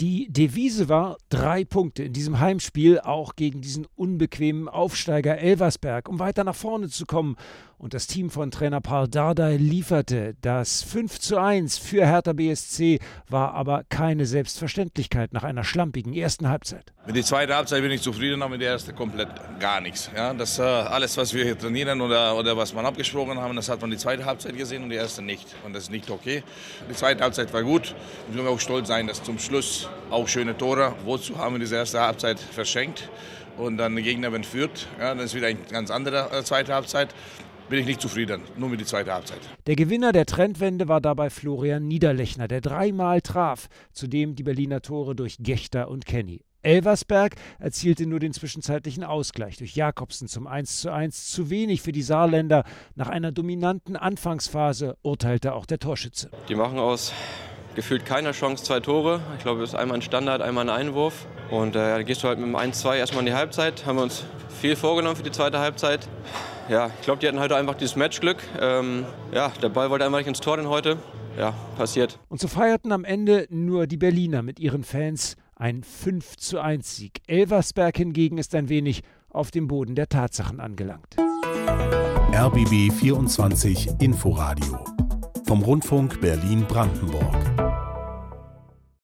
Die Devise war drei Punkte in diesem Heimspiel, auch gegen diesen unbequemen Aufsteiger Elversberg, um weiter nach vorne zu kommen. Und das Team von Trainer Paul Dardai lieferte. Das 5 zu 1 für Hertha BSC war aber keine Selbstverständlichkeit nach einer schlampigen ersten Halbzeit. Mit der zweiten Halbzeit bin ich zufrieden, aber mit der ersten komplett gar nichts. Ja, das äh, alles, was wir hier trainieren oder, oder was man abgesprochen haben, das hat man die zweite Halbzeit gesehen und die erste nicht. Und das ist nicht okay. Die zweite Halbzeit war gut. Wir können auch stolz sein, dass zum Schluss auch schöne Tore, wozu haben wir diese erste Halbzeit verschenkt und dann der Gegner entführt. Ja, dann ist wieder eine ganz andere äh, zweite Halbzeit bin ich nicht zufrieden, nur mit der zweiten Halbzeit. Der Gewinner der Trendwende war dabei Florian Niederlechner, der dreimal traf, zudem die Berliner Tore durch Gechter und Kenny. Elversberg erzielte nur den zwischenzeitlichen Ausgleich durch Jakobsen zum 1:1 zu wenig für die Saarländer. Nach einer dominanten Anfangsphase urteilte auch der Torschütze. Die machen aus gefühlt keiner Chance zwei Tore. Ich glaube, es ist einmal ein Standard, einmal ein Einwurf. Und äh, da gehst du halt mit dem 1-2 erstmal in die Halbzeit. Haben wir uns viel vorgenommen für die zweite Halbzeit ja, ich glaube, die hatten heute einfach dieses Matchglück. Ähm, ja, der Ball wollte einfach nicht ins Tor denn heute. Ja, passiert. Und so feierten am Ende nur die Berliner mit ihren Fans ein 5 zu 1 Sieg. Elversberg hingegen ist ein wenig auf dem Boden der Tatsachen angelangt. RBB 24 Inforadio vom Rundfunk Berlin-Brandenburg.